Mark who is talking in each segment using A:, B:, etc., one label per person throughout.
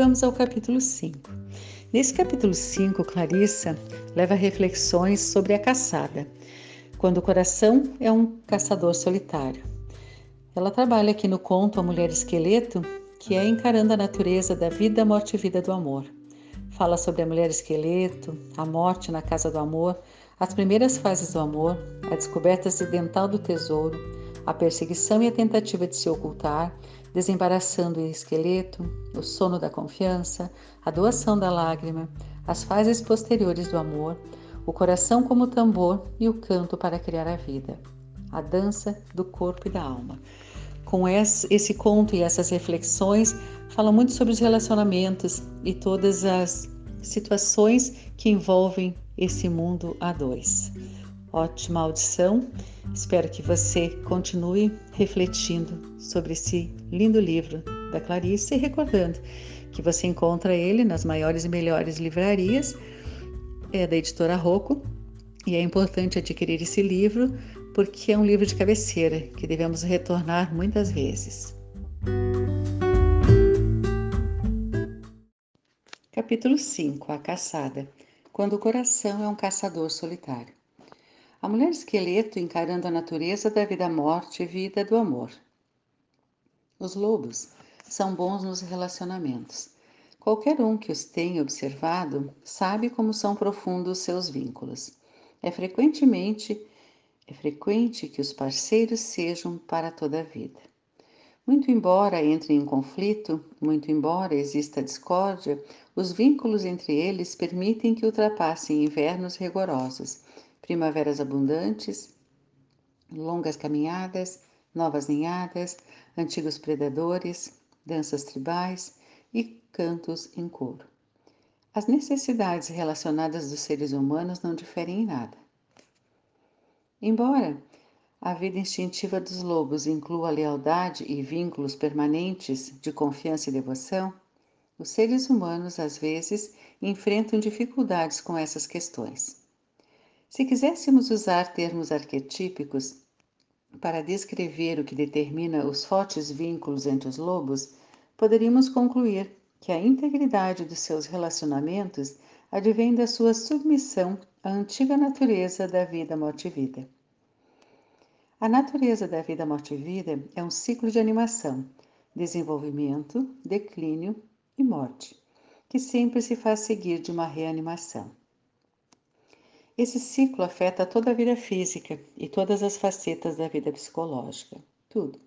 A: vamos ao capítulo 5. Nesse capítulo 5, Clarissa leva reflexões sobre a caçada, quando o coração é um caçador solitário. Ela trabalha aqui no conto A Mulher Esqueleto, que é encarando a natureza da vida, morte e vida do amor. Fala sobre a mulher esqueleto, a morte na casa do amor, as primeiras fases do amor, a descoberta acidental do tesouro, a perseguição e a tentativa de se ocultar, desembaraçando o esqueleto, o sono da confiança, a doação da lágrima, as fases posteriores do amor, o coração como tambor e o canto para criar a vida, a dança do corpo e da alma. Com esse conto e essas reflexões, fala muito sobre os relacionamentos e todas as situações que envolvem esse mundo a dois. Ótima audição, espero que você continue refletindo sobre esse lindo livro da Clarice e recordando que você encontra ele nas maiores e melhores livrarias é da editora Rocco e é importante adquirir esse livro porque é um livro de cabeceira que devemos retornar muitas vezes. Capítulo 5 A Caçada Quando o coração é um caçador solitário. A mulher esqueleto encarando a natureza da vida-morte e vida do amor. Os lobos são bons nos relacionamentos. Qualquer um que os tenha observado sabe como são profundos seus vínculos. É frequentemente é frequente que os parceiros sejam para toda a vida. Muito embora entrem em conflito, muito embora exista discórdia, os vínculos entre eles permitem que ultrapassem invernos rigorosos, primaveras abundantes, longas caminhadas, novas ninhadas, antigos predadores, danças tribais e cantos em coro. As necessidades relacionadas dos seres humanos não diferem em nada. Embora a vida instintiva dos lobos inclua lealdade e vínculos permanentes de confiança e devoção, os seres humanos às vezes enfrentam dificuldades com essas questões. Se quiséssemos usar termos arquetípicos para descrever o que determina os fortes vínculos entre os lobos, poderíamos concluir que a integridade dos seus relacionamentos advém da sua submissão à antiga natureza da vida, morte e vida. A natureza da vida, morte e vida é um ciclo de animação, desenvolvimento, declínio e morte, que sempre se faz seguir de uma reanimação. Esse ciclo afeta toda a vida física e todas as facetas da vida psicológica, tudo.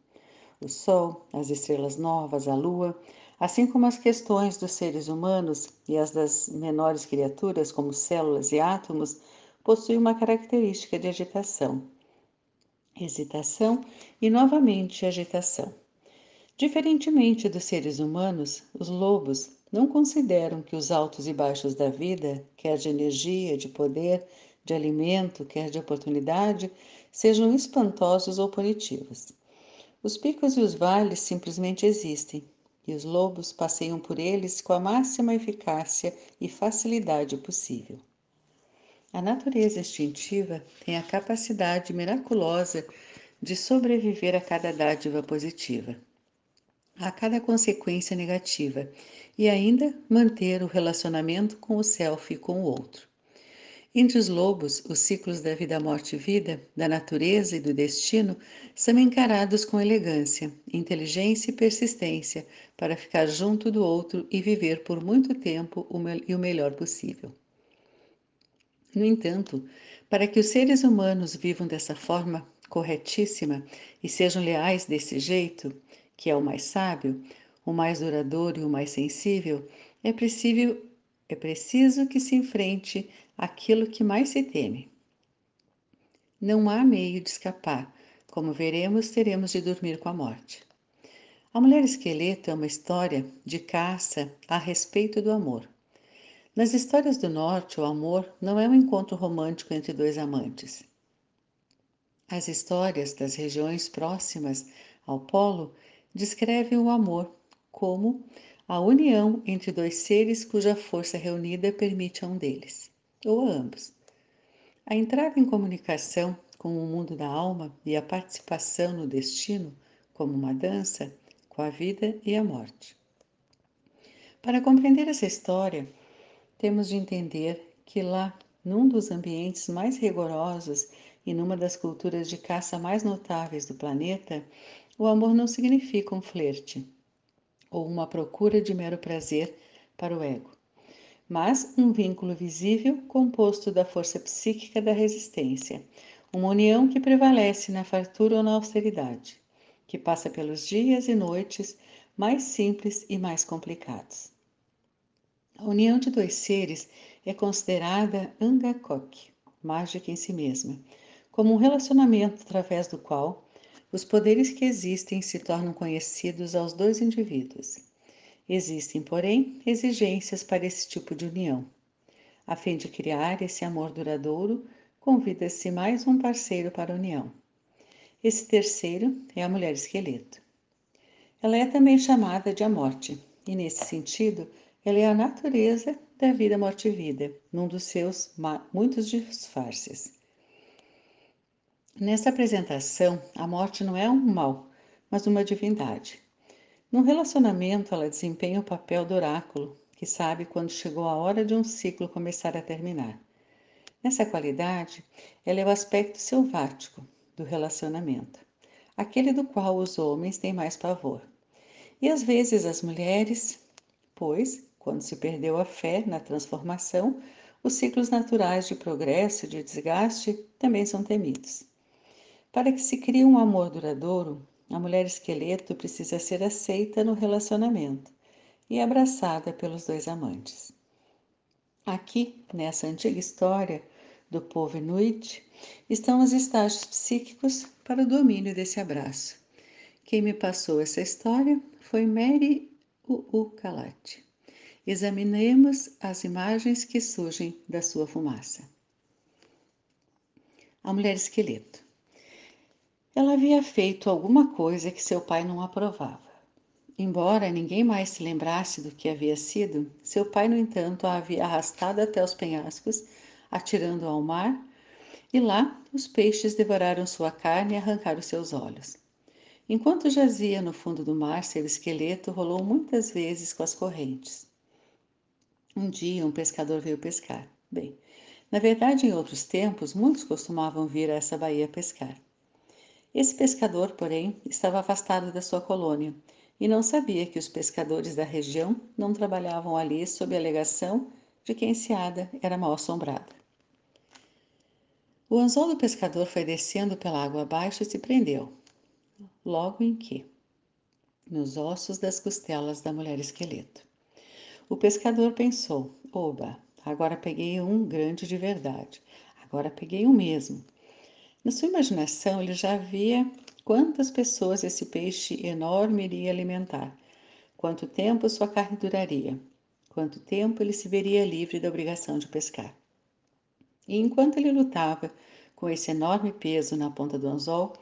A: O Sol, as estrelas novas, a Lua, assim como as questões dos seres humanos e as das menores criaturas, como células e átomos, possuem uma característica de agitação, hesitação e novamente agitação. Diferentemente dos seres humanos, os lobos não consideram que os altos e baixos da vida, quer de energia, de poder, de alimento, quer de oportunidade, sejam espantosos ou punitivos. Os picos e os vales simplesmente existem e os lobos passeiam por eles com a máxima eficácia e facilidade possível. A natureza instintiva tem a capacidade miraculosa de sobreviver a cada dádiva positiva, a cada consequência negativa e ainda manter o relacionamento com o self e com o outro. Entre os lobos, os ciclos da vida, morte e vida, da natureza e do destino são encarados com elegância, inteligência e persistência para ficar junto do outro e viver por muito tempo o, e o melhor possível. No entanto, para que os seres humanos vivam dessa forma corretíssima e sejam leais desse jeito, que é o mais sábio, o mais duradouro e o mais sensível, é preciso, é preciso que se enfrente aquilo que mais se teme. Não há meio de escapar, como veremos, teremos de dormir com a morte. A Mulher Esqueleto é uma história de caça a respeito do amor. Nas histórias do Norte, o amor não é um encontro romântico entre dois amantes. As histórias das regiões próximas ao Polo descrevem o amor como a união entre dois seres cuja força reunida permite a um deles ou a ambos. A entrada em comunicação com o mundo da alma e a participação no destino, como uma dança, com a vida e a morte. Para compreender essa história, temos de entender que lá, num dos ambientes mais rigorosos e numa das culturas de caça mais notáveis do planeta, o amor não significa um flerte ou uma procura de mero prazer para o ego, mas um vínculo visível composto da força psíquica da resistência, uma união que prevalece na fartura ou na austeridade, que passa pelos dias e noites mais simples e mais complicados. A união de dois seres é considerada Angakok, mágica em si mesma, como um relacionamento através do qual os poderes que existem se tornam conhecidos aos dois indivíduos. Existem, porém, exigências para esse tipo de união. A fim de criar esse amor duradouro, convida-se mais um parceiro para a união. Esse terceiro é a mulher esqueleto. Ela é também chamada de a morte, e nesse sentido, ela é a natureza da vida, morte e vida, num dos seus muitos disfarces. Nessa apresentação, a morte não é um mal, mas uma divindade. No relacionamento, ela desempenha o papel do oráculo, que sabe quando chegou a hora de um ciclo começar a terminar. Nessa qualidade, ela é o aspecto selvático do relacionamento, aquele do qual os homens têm mais pavor. E às vezes as mulheres, pois, quando se perdeu a fé na transformação, os ciclos naturais de progresso e de desgaste também são temidos. Para que se crie um amor duradouro, a mulher esqueleto precisa ser aceita no relacionamento e abraçada pelos dois amantes. Aqui, nessa antiga história do povo Inuit, estão os estágios psíquicos para o domínio desse abraço. Quem me passou essa história foi Mary Uukalat. Examinemos as imagens que surgem da sua fumaça. A mulher esqueleto. Ela havia feito alguma coisa que seu pai não aprovava. Embora ninguém mais se lembrasse do que havia sido, seu pai, no entanto, a havia arrastado até os penhascos, atirando ao mar, e lá os peixes devoraram sua carne e arrancaram seus olhos. Enquanto jazia no fundo do mar, seu esqueleto rolou muitas vezes com as correntes. Um dia, um pescador veio pescar. Bem, na verdade, em outros tempos, muitos costumavam vir a essa baía pescar. Esse pescador, porém, estava afastado da sua colônia e não sabia que os pescadores da região não trabalhavam ali sob a alegação de que a enseada era mal assombrada. O anzol do pescador foi descendo pela água abaixo e se prendeu, logo em que, nos ossos das costelas da mulher esqueleto. O pescador pensou: oba, agora peguei um grande de verdade, agora peguei um mesmo. Na sua imaginação, ele já via quantas pessoas esse peixe enorme iria alimentar, quanto tempo sua carne duraria, quanto tempo ele se veria livre da obrigação de pescar. E enquanto ele lutava com esse enorme peso na ponta do anzol,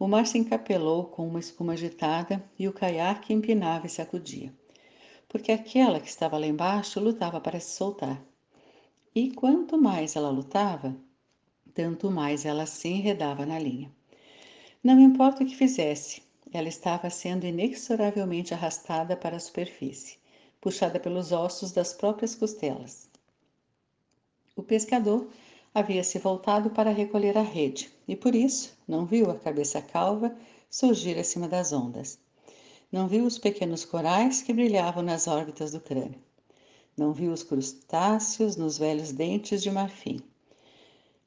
A: o mar se encapelou com uma espuma agitada e o caiaque empinava e sacudia, porque aquela que estava lá embaixo lutava para se soltar. E quanto mais ela lutava, tanto mais ela se enredava na linha. Não importa o que fizesse, ela estava sendo inexoravelmente arrastada para a superfície, puxada pelos ossos das próprias costelas. O pescador havia se voltado para recolher a rede e por isso não viu a cabeça calva surgir acima das ondas. Não viu os pequenos corais que brilhavam nas órbitas do crânio. Não viu os crustáceos nos velhos dentes de marfim.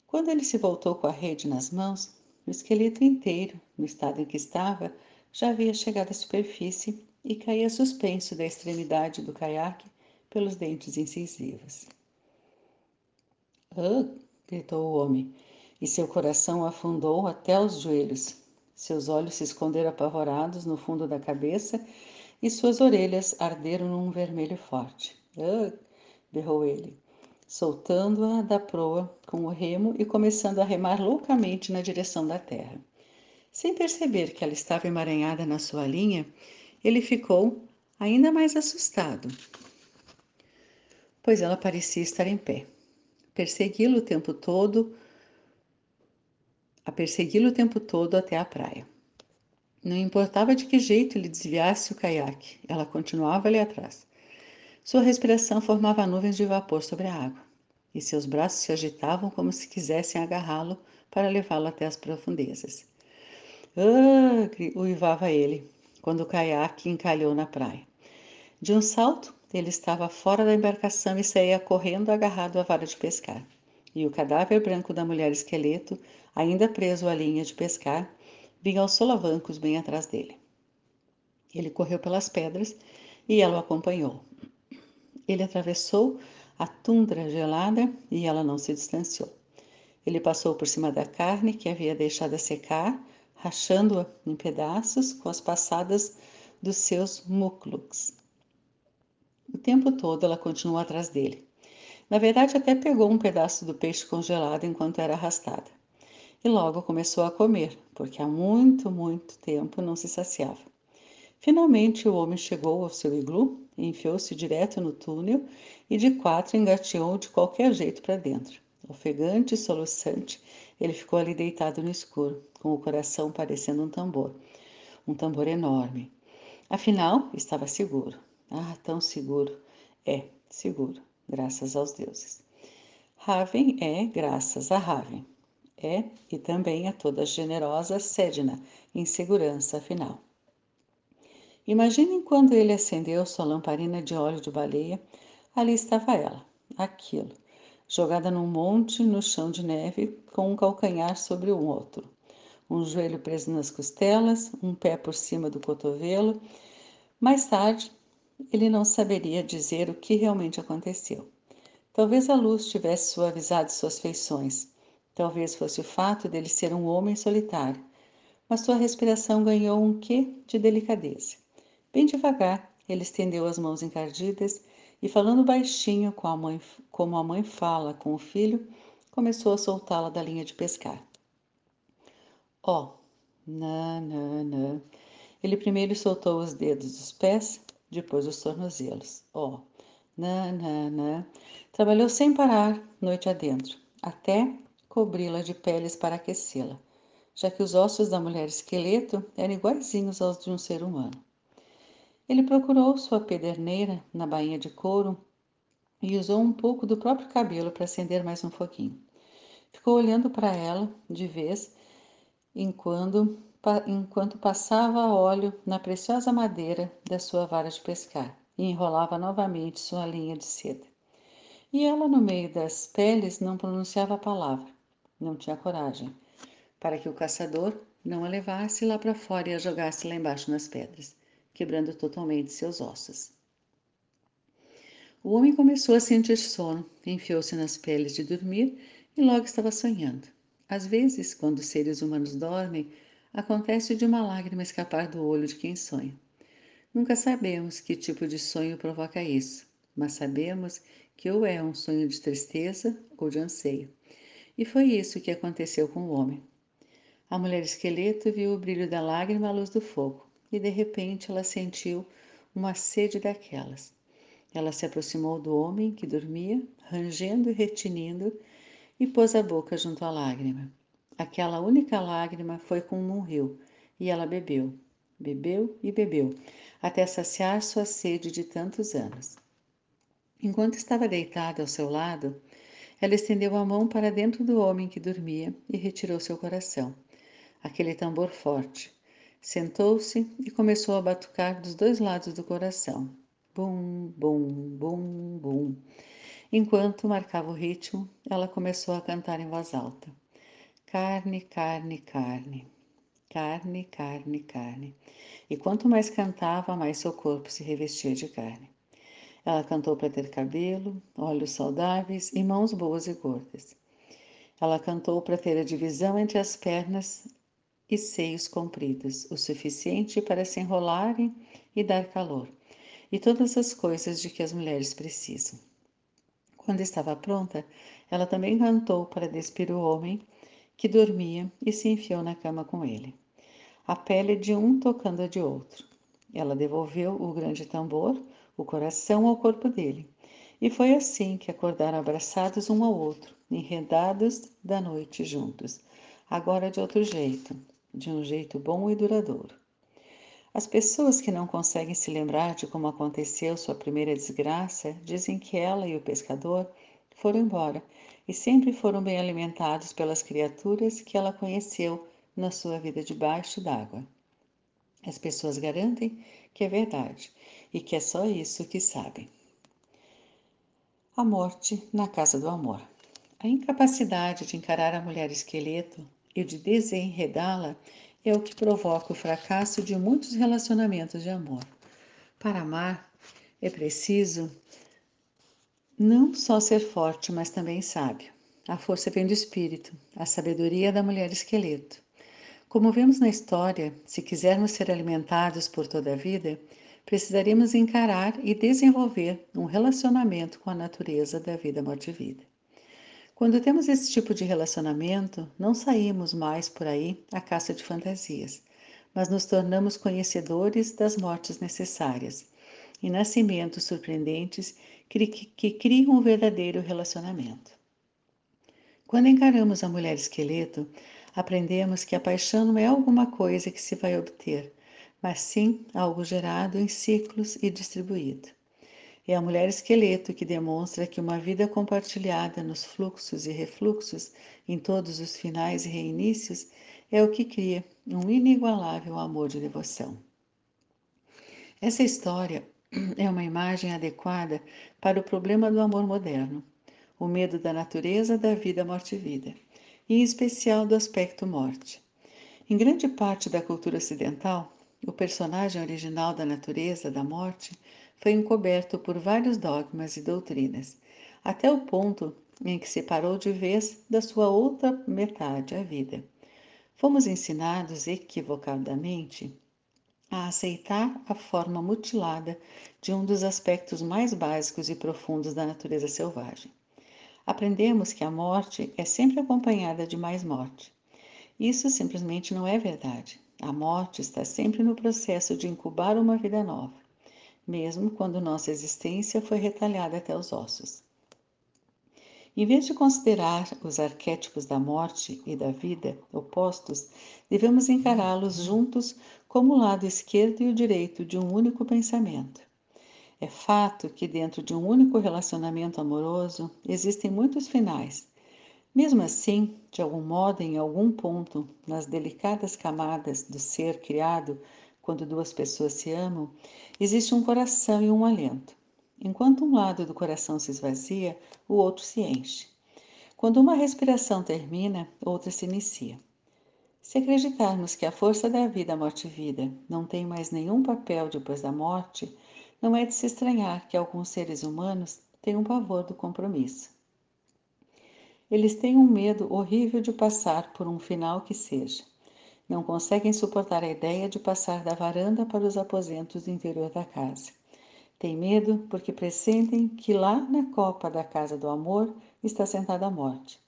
A: Quando ele se voltou com a rede nas mãos, o esqueleto inteiro, no estado em que estava, já havia chegado à superfície e caía suspenso da extremidade do caiaque pelos dentes incisivos. Ah! gritou o homem, e seu coração afundou até os joelhos. Seus olhos se esconderam apavorados no fundo da cabeça e suas orelhas arderam num vermelho forte. Ah! berrou ele soltando-a da proa com o remo e começando a remar loucamente na direção da terra. Sem perceber que ela estava emaranhada na sua linha, ele ficou ainda mais assustado, pois ela parecia estar em pé. Persegui-lo o tempo todo, a persegui-lo o tempo todo até a praia. Não importava de que jeito ele desviasse o caiaque, ela continuava ali atrás. Sua respiração formava nuvens de vapor sobre a água, e seus braços se agitavam como se quisessem agarrá-lo para levá-lo até as profundezas. Ah! uivava ele, quando o caiaque encalhou na praia. De um salto, ele estava fora da embarcação e saía correndo agarrado à vara de pescar. E o cadáver branco da mulher esqueleto, ainda preso à linha de pescar, vinha aos solavancos bem atrás dele. Ele correu pelas pedras e ela o acompanhou. Ele atravessou a tundra gelada e ela não se distanciou. Ele passou por cima da carne que havia deixado secar, rachando-a em pedaços com as passadas dos seus muclucs. O tempo todo ela continuou atrás dele. Na verdade, até pegou um pedaço do peixe congelado enquanto era arrastada. E logo começou a comer, porque há muito, muito tempo não se saciava. Finalmente o homem chegou ao seu iglu, enfiou-se direto no túnel e de quatro engateou de qualquer jeito para dentro. Ofegante e soluçante, ele ficou ali deitado no escuro, com o coração parecendo um tambor. Um tambor enorme. Afinal, estava seguro. Ah, tão seguro. É, seguro, graças aos deuses. Raven é graças a Raven. É e também a toda generosa Sedna, em segurança afinal. Imaginem quando ele acendeu sua lamparina de óleo de baleia, ali estava ela, aquilo, jogada num monte no chão de neve, com um calcanhar sobre o outro, um joelho preso nas costelas, um pé por cima do cotovelo. Mais tarde, ele não saberia dizer o que realmente aconteceu. Talvez a luz tivesse suavizado suas feições. Talvez fosse o fato dele ser um homem solitário. Mas sua respiração ganhou um quê de delicadeza. Bem devagar, ele estendeu as mãos encardidas e, falando baixinho, com a mãe, como a mãe fala com o filho, começou a soltá-la da linha de pescar. Ó, oh, nananã. Ele primeiro soltou os dedos dos pés, depois os tornozelos. Ó, oh, nananã. Trabalhou sem parar, noite adentro, até cobri-la de peles para aquecê-la, já que os ossos da mulher esqueleto eram iguaizinhos aos de um ser humano. Ele procurou sua pederneira na bainha de couro e usou um pouco do próprio cabelo para acender mais um foguinho. Ficou olhando para ela de vez em quando enquanto passava óleo na preciosa madeira da sua vara de pescar e enrolava novamente sua linha de seda. E ela, no meio das peles, não pronunciava a palavra, não tinha coragem, para que o caçador não a levasse lá para fora e a jogasse lá embaixo nas pedras, quebrando totalmente seus ossos. O homem começou a sentir sono, enfiou-se nas peles de dormir e logo estava sonhando. Às vezes, quando seres humanos dormem, acontece de uma lágrima escapar do olho de quem sonha. Nunca sabemos que tipo de sonho provoca isso, mas sabemos que ou é um sonho de tristeza ou de anseio. E foi isso que aconteceu com o homem. A mulher esqueleto viu o brilho da lágrima à luz do fogo e de repente ela sentiu uma sede daquelas. Ela se aproximou do homem que dormia, rangendo e retinindo, e pôs a boca junto à lágrima. Aquela única lágrima foi como um rio, e ela bebeu, bebeu e bebeu, até saciar sua sede de tantos anos. Enquanto estava deitada ao seu lado, ela estendeu a mão para dentro do homem que dormia e retirou seu coração, aquele tambor forte. Sentou-se e começou a batucar dos dois lados do coração. Bum, bum, bum, bum. Enquanto marcava o ritmo, ela começou a cantar em voz alta. Carne, carne, carne. Carne, carne, carne. E quanto mais cantava, mais seu corpo se revestia de carne. Ela cantou para ter cabelo, olhos saudáveis e mãos boas e gordas. Ela cantou para ter a divisão entre as pernas e seios compridos, o suficiente para se enrolarem e dar calor, e todas as coisas de que as mulheres precisam. Quando estava pronta, ela também cantou para despir o homem que dormia e se enfiou na cama com ele. A pele de um tocando a de outro. Ela devolveu o grande tambor, o coração ao corpo dele. E foi assim que acordaram abraçados um ao outro, enredados da noite juntos. Agora de outro jeito, de um jeito bom e duradouro. As pessoas que não conseguem se lembrar de como aconteceu sua primeira desgraça dizem que ela e o pescador foram embora e sempre foram bem alimentados pelas criaturas que ela conheceu na sua vida debaixo d'água. As pessoas garantem que é verdade e que é só isso que sabem. A morte na casa do amor. A incapacidade de encarar a mulher esqueleto e de desenredá-la é o que provoca o fracasso de muitos relacionamentos de amor. Para amar, é preciso não só ser forte, mas também sábio. A força vem do espírito, a sabedoria da mulher esqueleto. Como vemos na história, se quisermos ser alimentados por toda a vida, precisaríamos encarar e desenvolver um relacionamento com a natureza da vida, morte e vida. Quando temos esse tipo de relacionamento, não saímos mais por aí à caça de fantasias, mas nos tornamos conhecedores das mortes necessárias e nascimentos surpreendentes que, criam um verdadeiro relacionamento. Quando encaramos a mulher esqueleto, aprendemos que a paixão não é alguma coisa que se vai obter, mas sim algo gerado em ciclos e distribuído. É a mulher esqueleto que demonstra que uma vida compartilhada nos fluxos e refluxos, em todos os finais e reinícios, é o que cria um inigualável amor de devoção. Essa história é uma imagem adequada para o problema do amor moderno, o medo da natureza da vida, morte e vida, e em especial do aspecto morte. Em grande parte da cultura ocidental, o personagem original da natureza da morte foi encoberto por vários dogmas e doutrinas, até o ponto em que se parou de vez da sua outra metade, a vida. Fomos ensinados equivocadamente a aceitar a forma mutilada de um dos aspectos mais básicos e profundos da natureza selvagem. Aprendemos que a morte é sempre acompanhada de mais morte. Isso simplesmente não é verdade. A morte está sempre no processo de incubar uma vida nova, mesmo quando nossa existência foi retalhada até os ossos. Em vez de considerar os arquétipos da morte e da vida opostos, devemos encará-los juntos como o lado esquerdo e o direito de um único pensamento. É fato que dentro de um único relacionamento amoroso existem muitos finais. Mesmo assim, de algum modo, em algum ponto, nas delicadas camadas do ser criado, quando duas pessoas se amam, existe um coração e um alento. Enquanto um lado do coração se esvazia, o outro se enche. Quando uma respiração termina, outra se inicia. Se acreditarmos que a força da vida, morte e vida não tem mais nenhum papel depois da morte, não é de se estranhar que alguns seres humanos tenham pavor do compromisso. Eles têm um medo horrível de passar por um final que seja. Não conseguem suportar a ideia de passar da varanda para os aposentos do interior da casa. Tem medo porque pressentem que lá na copa da casa do amor está sentada a morte,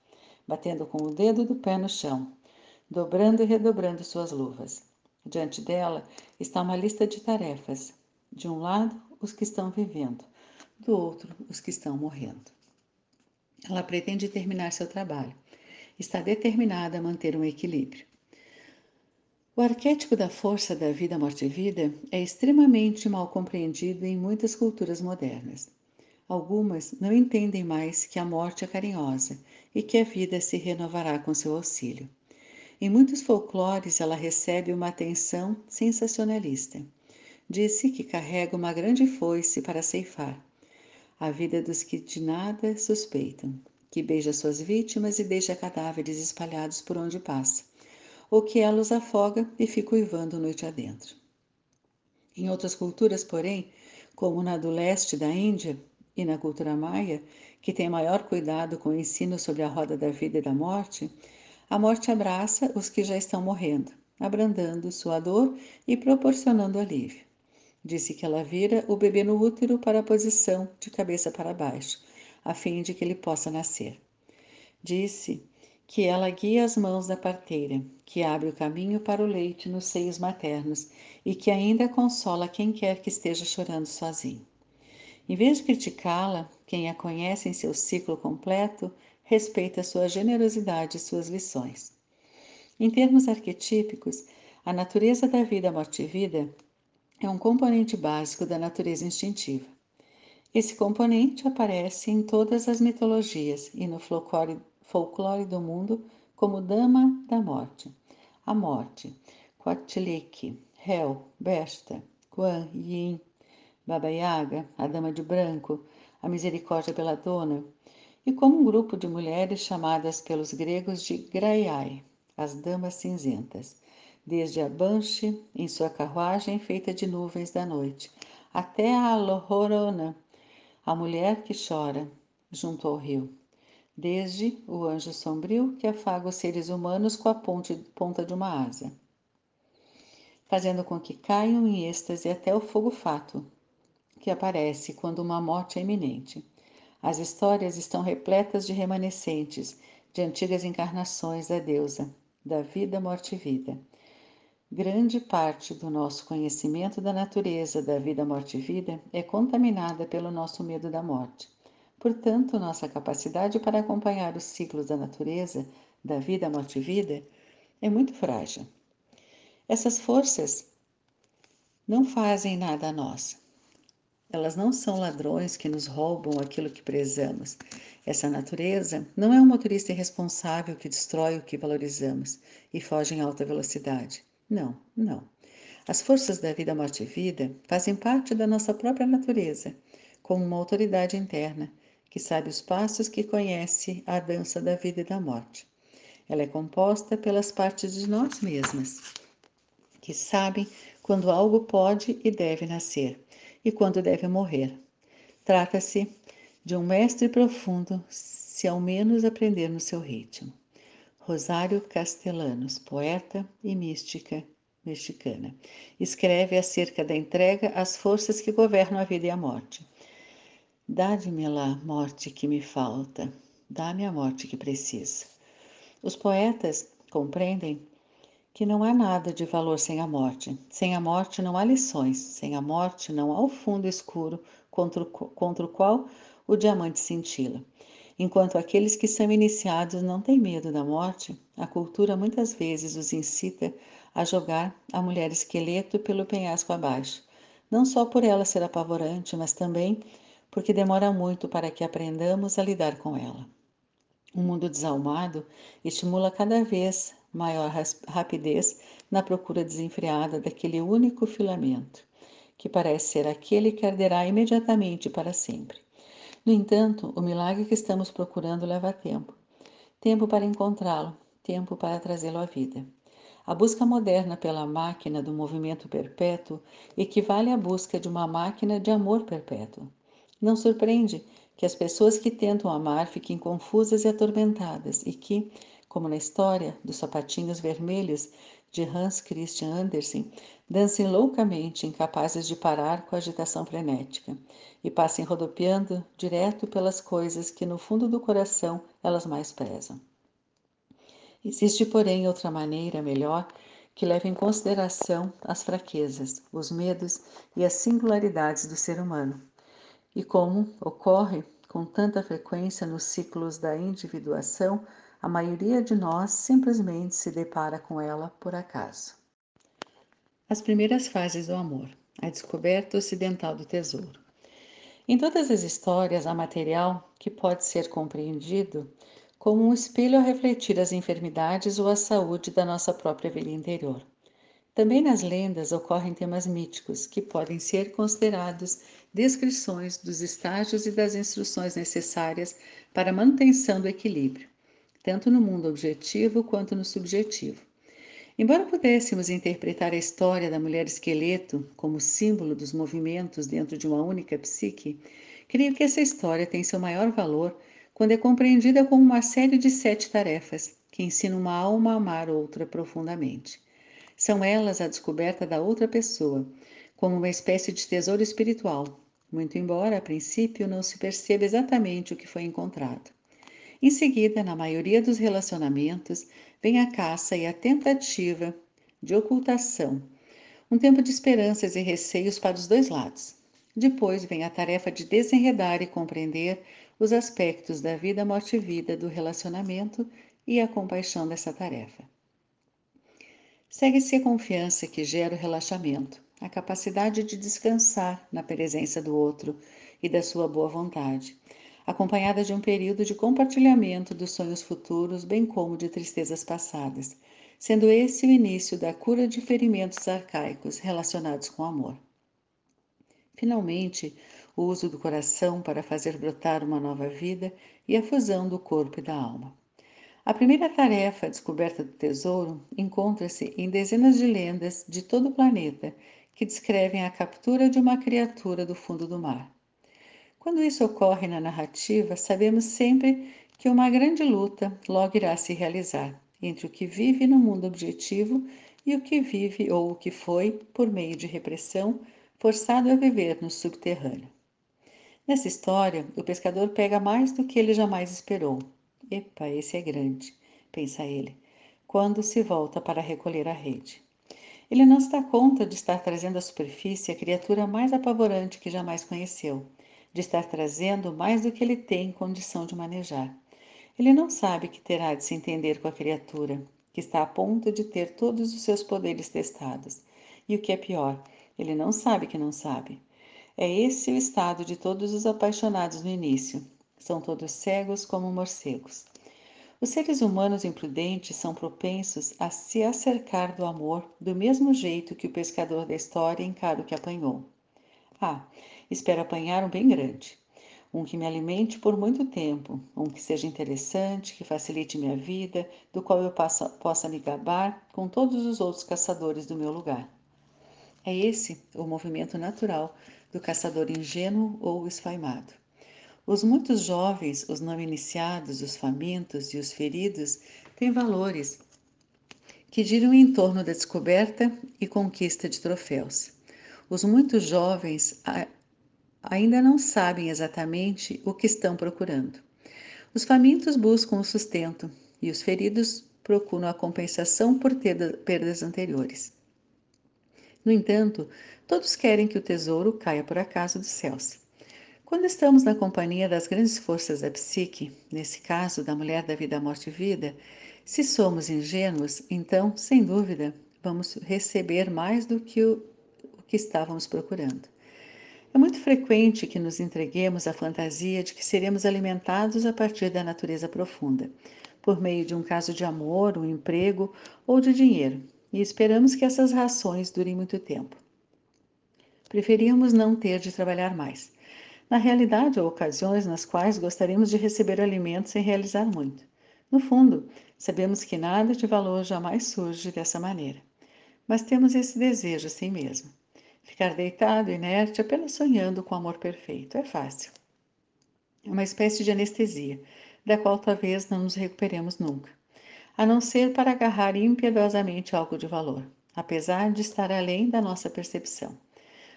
A: batendo com o dedo do pé no chão, dobrando e redobrando suas luvas. Diante dela está uma lista de tarefas. De um lado, os que estão vivendo, do outro, os que estão morrendo. Ela pretende terminar seu trabalho. Está determinada a manter um equilíbrio. O arquétipo da força da vida, morte e vida é extremamente mal compreendido em muitas culturas modernas. Algumas não entendem mais que a morte é carinhosa e que a vida se renovará com seu auxílio. Em muitos folclores, ela recebe uma atenção sensacionalista. Disse que carrega uma grande foice para ceifar a vida dos que de nada suspeitam, que beija suas vítimas e deixa cadáveres espalhados por onde passa ou que ela os afoga e fica uivando noite adentro. Em outras culturas, porém, como na do leste da Índia e na cultura maia, que tem maior cuidado com o ensino sobre a roda da vida e da morte, a morte abraça os que já estão morrendo, abrandando sua dor e proporcionando alívio. Disse que ela vira o bebê no útero para a posição de cabeça para baixo, a fim de que ele possa nascer. Disse que ela guia as mãos da parteira, que abre o caminho para o leite nos seios maternos e que ainda consola quem quer que esteja chorando sozinho. Em vez de criticá-la, quem a conhece em seu ciclo completo respeita sua generosidade e suas lições. Em termos arquetípicos, a natureza da vida, morte e vida é um componente básico da natureza instintiva. Esse componente aparece em todas as mitologias e no folclore, folclore do mundo como Dama da Morte, a Morte, Quatlic, Hel, Besta, Quan Yin, Baba Yaga, a Dama de Branco, a Misericórdia pela Dona, e como um grupo de mulheres chamadas pelos gregos de Graiai, as Damas Cinzentas, desde a Banshee em sua carruagem feita de nuvens da noite, até a Lohorona, a mulher que chora junto ao rio, desde o anjo sombrio que afaga os seres humanos com a ponte, ponta de uma asa, fazendo com que caiam em êxtase até o fogo fato, que aparece quando uma morte é iminente. As histórias estão repletas de remanescentes, de antigas encarnações da deusa, da vida, morte e vida. Grande parte do nosso conhecimento da natureza da vida, morte e vida é contaminada pelo nosso medo da morte. Portanto, nossa capacidade para acompanhar os ciclos da natureza, da vida, morte e vida, é muito frágil. Essas forças não fazem nada a nós. Elas não são ladrões que nos roubam aquilo que prezamos. Essa natureza não é um motorista irresponsável que destrói o que valorizamos e foge em alta velocidade. Não, não. As forças da vida, morte e vida fazem parte da nossa própria natureza, como uma autoridade interna que sabe os passos que conhece a dança da vida e da morte. Ela é composta pelas partes de nós mesmas, que sabem quando algo pode e deve nascer e quando deve morrer. Trata-se de um mestre profundo, se ao menos aprender no seu ritmo. Rosário Castellanos, poeta e mística mexicana, escreve acerca da entrega às forças que governam a vida e a morte. Dá-me lá morte que me falta, dá-me a morte que preciso. Os poetas compreendem que não há nada de valor sem a morte. Sem a morte não há lições, sem a morte não há o fundo escuro contra o, contra o qual o diamante cintila. Enquanto aqueles que são iniciados não têm medo da morte, a cultura muitas vezes os incita a jogar a mulher esqueleto pelo penhasco abaixo, não só por ela ser apavorante, mas também porque demora muito para que aprendamos a lidar com ela. O mundo desalmado estimula cada vez maior rapidez na procura desenfreada daquele único filamento, que parece ser aquele que arderá imediatamente para sempre. No entanto, o milagre que estamos procurando leva tempo. Tempo para encontrá-lo, tempo para trazê-lo à vida. A busca moderna pela máquina do movimento perpétuo equivale à busca de uma máquina de amor perpétuo. Não surpreende que as pessoas que tentam amar fiquem confusas e atormentadas e que, como na história dos sapatinhos vermelhos de Hans Christian Andersen, dancem loucamente, incapazes de parar com a agitação frenética e passem rodopiando direto pelas coisas que no fundo do coração elas mais prezam. Existe, porém, outra maneira melhor que leva em consideração as fraquezas, os medos e as singularidades do ser humano. E como ocorre com tanta frequência nos ciclos da individuação, a maioria de nós simplesmente se depara com ela por acaso. As primeiras fases do amor, a descoberta ocidental do tesouro. Em todas as histórias há material que pode ser compreendido como um espelho a refletir as enfermidades ou a saúde da nossa própria vida interior. Também nas lendas ocorrem temas míticos que podem ser considerados descrições dos estágios e das instruções necessárias para a manutenção do equilíbrio, tanto no mundo objetivo quanto no subjetivo. Embora pudéssemos interpretar a história da mulher esqueleto como símbolo dos movimentos dentro de uma única psique, creio que essa história tem seu maior valor quando é compreendida como uma série de sete tarefas que ensinam uma alma a amar outra profundamente. São elas a descoberta da outra pessoa, como uma espécie de tesouro espiritual, muito embora a princípio não se perceba exatamente o que foi encontrado. Em seguida, na maioria dos relacionamentos, vem a caça e a tentativa de ocultação, um tempo de esperanças e receios para os dois lados. Depois vem a tarefa de desenredar e compreender os aspectos da vida, morte e vida do relacionamento e a compaixão dessa tarefa. Segue-se a confiança que gera o relaxamento, a capacidade de descansar na presença do outro e da sua boa vontade, acompanhada de um período de compartilhamento dos sonhos futuros, bem como de tristezas passadas, sendo esse o início da cura de ferimentos arcaicos relacionados com amor. Finalmente, o uso do coração para fazer brotar uma nova vida e a fusão do corpo e da alma. A primeira tarefa, a descoberta do tesouro, encontra-se em dezenas de lendas de todo o planeta que descrevem a captura de uma criatura do fundo do mar. Quando isso ocorre na narrativa, sabemos sempre que uma grande luta logo irá se realizar entre o que vive no mundo objetivo e o que vive ou o que foi, por meio de repressão, forçado a viver no subterrâneo. Nessa história, o pescador pega mais do que ele jamais esperou. Epa, esse é grande, pensa ele, quando se volta para recolher a rede. Ele não se dá conta de estar trazendo à superfície a criatura mais apavorante que jamais conheceu, de estar trazendo mais do que ele tem condição de manejar. Ele não sabe que terá de se entender com a criatura, que está a ponto de ter todos os seus poderes testados. E o que é pior, ele não sabe que não sabe. É esse o estado de todos os apaixonados no início. São todos cegos como morcegos. Os seres humanos imprudentes são propensos a se acercar do amor do mesmo jeito que o pescador da história encara o que apanhou. Ah, espero apanhar um bem grande. Um que me alimente por muito tempo, um que seja interessante, que facilite minha vida, do qual eu possa, possa me gabar com todos os outros caçadores do meu lugar. É esse o movimento natural do caçador ingênuo ou esfaimado. Os muitos jovens, os não iniciados, os famintos e os feridos têm valores que giram em torno da descoberta e conquista de troféus. Os muitos jovens ainda não sabem exatamente o que estão procurando. Os famintos buscam o sustento e os feridos procuram a compensação por perdas anteriores. No entanto, todos querem que o tesouro caia por acaso dos céus. Quando estamos na companhia das grandes forças da psique, nesse caso da mulher da vida, morte e vida, se somos ingênuos, então, sem dúvida, vamos receber mais do que o, o que estávamos procurando. É muito frequente que nos entreguemos à fantasia de que seremos alimentados a partir da natureza profunda, por meio de um caso de amor, um emprego ou de dinheiro, e esperamos que essas rações durem muito tempo. Preferíamos não ter de trabalhar mais. Na realidade, há ocasiões nas quais gostaríamos de receber alimento sem realizar muito. No fundo, sabemos que nada de valor jamais surge dessa maneira. Mas temos esse desejo assim mesmo. Ficar deitado, inerte, apenas sonhando com o amor perfeito. É fácil. É uma espécie de anestesia, da qual talvez não nos recuperemos nunca, a não ser para agarrar impiedosamente algo de valor, apesar de estar além da nossa percepção.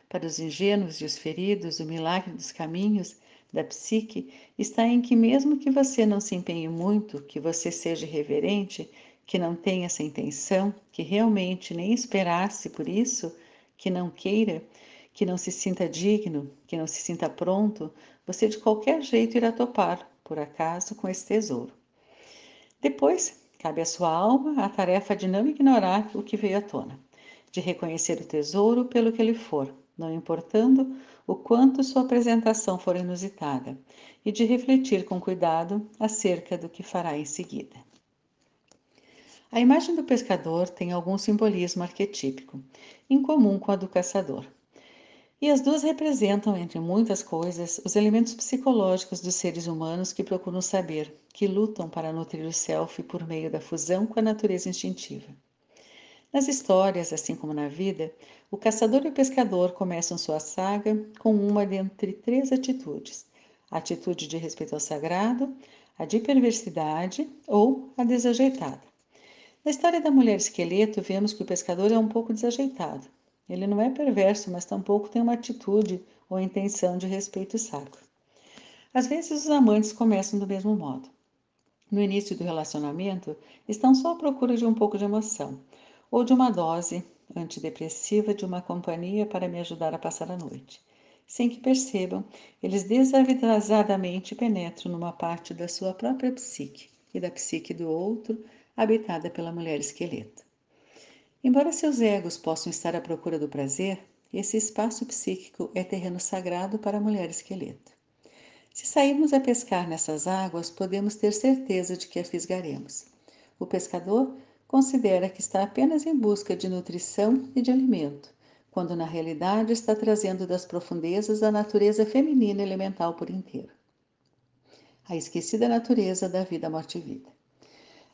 A: Para os ingênuos e os feridos, o milagre dos caminhos da psique está em que, mesmo que você não se empenhe muito, que você seja reverente, que não tenha essa intenção, que realmente nem esperasse por isso, que não queira, que não se sinta digno, que não se sinta pronto, você de qualquer jeito irá topar, por acaso, com esse tesouro. Depois, cabe à sua alma a tarefa de não ignorar o que veio à tona, de reconhecer o tesouro pelo que ele for, não importando o quanto sua apresentação for inusitada, e de refletir com cuidado acerca do que fará em seguida. A imagem do pescador tem algum simbolismo arquetípico, em comum com a do caçador. E as duas representam, entre muitas coisas, os elementos psicológicos dos seres humanos que procuram saber, que lutam para nutrir o self por meio da fusão com a natureza instintiva. Nas histórias, assim como na vida, o caçador e o pescador começam sua saga com uma dentre três atitudes: a atitude de respeito ao sagrado, a de perversidade ou a desajeitada. Na história da mulher esqueleto, vemos que o pescador é um pouco desajeitado. Ele não é perverso, mas tampouco tem uma atitude ou intenção de respeito sacro. Às vezes, os amantes começam do mesmo modo. No início do relacionamento, estão só à procura de um pouco de emoção ou de uma dose antidepressiva de uma companhia para me ajudar a passar a noite. Sem que percebam, eles desavisadamente penetram numa parte da sua própria psique e da psique do outro habitada pela mulher esqueleto. Embora seus egos possam estar à procura do prazer, esse espaço psíquico é terreno sagrado para a mulher esqueleto. Se sairmos a pescar nessas águas, podemos ter certeza de que a fisgaremos. O pescador considera que está apenas em busca de nutrição e de alimento, quando na realidade está trazendo das profundezas a natureza feminina elemental por inteiro. A esquecida natureza da vida, morte e vida.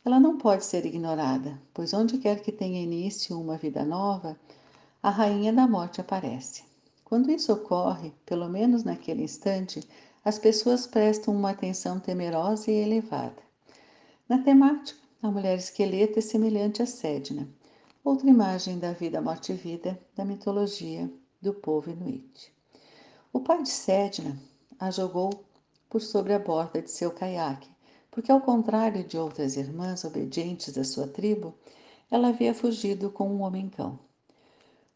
A: Ela não pode ser ignorada, pois onde quer que tenha início uma vida nova, a rainha da morte aparece. Quando isso ocorre, pelo menos naquele instante, as pessoas prestam uma atenção temerosa e elevada. Na temática, a mulher esqueleto é semelhante a Sedna, outra imagem da vida, morte e vida da mitologia do povo inuit. O pai de Sedna a jogou por sobre a borda de seu caiaque, porque, ao contrário de outras irmãs obedientes da sua tribo, ela havia fugido com um homem-cão.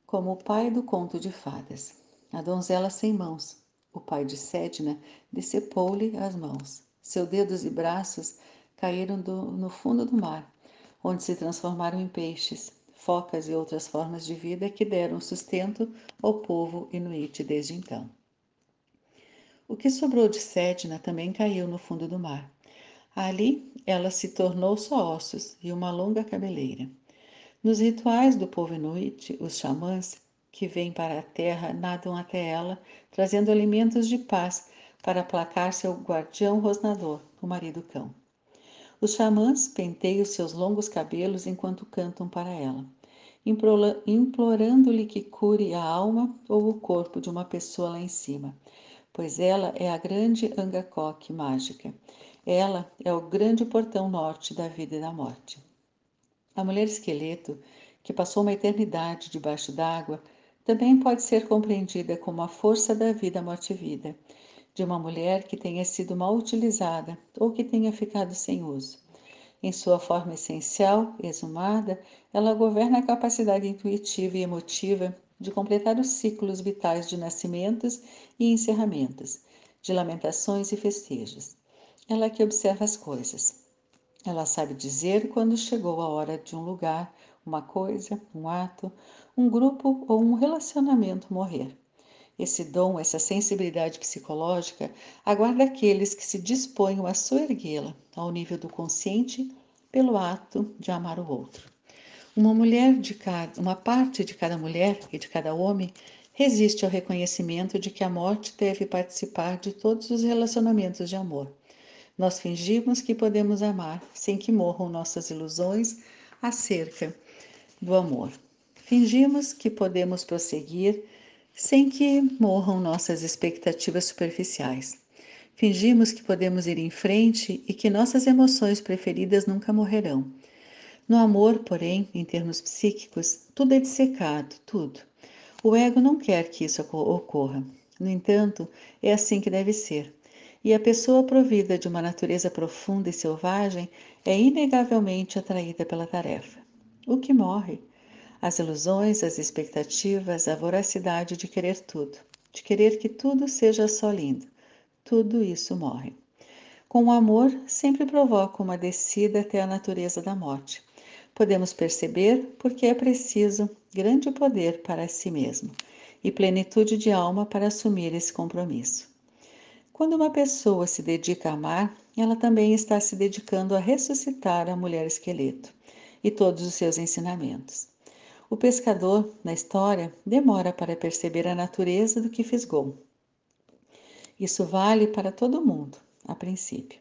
A: Como o pai do conto de fadas, a donzela sem mãos, o pai de Sedna decepou-lhe as mãos. Seus dedos e braços caíram do, no fundo do mar, onde se transformaram em peixes, focas e outras formas de vida que deram sustento ao povo inuit desde então. O que sobrou de Sedna também caiu no fundo do mar. Ali ela se tornou só ossos e uma longa cabeleira. Nos rituais do povo inuit, os xamãs que vêm para a terra nadam até ela, trazendo alimentos de paz para aplacar seu guardião rosnador, o marido cão. Os xamãs penteiam seus longos cabelos enquanto cantam para ela, implorando-lhe que cure a alma ou o corpo de uma pessoa lá em cima, pois ela é a grande Angakok mágica. Ela é o grande portão norte da vida e da morte. A mulher esqueleto, que passou uma eternidade debaixo d'água, também pode ser compreendida como a força da vida, morte e vida, de uma mulher que tenha sido mal utilizada ou que tenha ficado sem uso. Em sua forma essencial, exumada, ela governa a capacidade intuitiva e emotiva de completar os ciclos vitais de nascimentos e encerramentos, de lamentações e festejos. Ela que observa as coisas. Ela sabe dizer quando chegou a hora de um lugar, uma coisa, um ato, um grupo ou um relacionamento morrer. Esse dom, essa sensibilidade psicológica, aguarda aqueles que se disponham a soerguê-la ao nível do consciente pelo ato de amar o outro. Uma mulher de cada, uma parte de cada mulher e de cada homem resiste ao reconhecimento de que a morte deve participar de todos os relacionamentos de amor. Nós fingimos que podemos amar sem que morram nossas ilusões acerca do amor. Fingimos que podemos prosseguir sem que morram nossas expectativas superficiais. Fingimos que podemos ir em frente e que nossas emoções preferidas nunca morrerão. No amor, porém, em termos psíquicos, tudo é dissecado, tudo. O ego não quer que isso ocorra. No entanto, é assim que deve ser. E a pessoa provida de uma natureza profunda e selvagem é inegavelmente atraída pela tarefa. O que morre as ilusões, as expectativas, a voracidade de querer tudo, de querer que tudo seja só lindo. Tudo isso morre. Com o amor, sempre provoca uma descida até a natureza da morte. Podemos perceber porque é preciso grande poder para si mesmo e plenitude de alma para assumir esse compromisso. Quando uma pessoa se dedica a amar, ela também está se dedicando a ressuscitar a mulher esqueleto e todos os seus ensinamentos. O pescador, na história, demora para perceber a natureza do que fisgou. Isso vale para todo mundo, a princípio.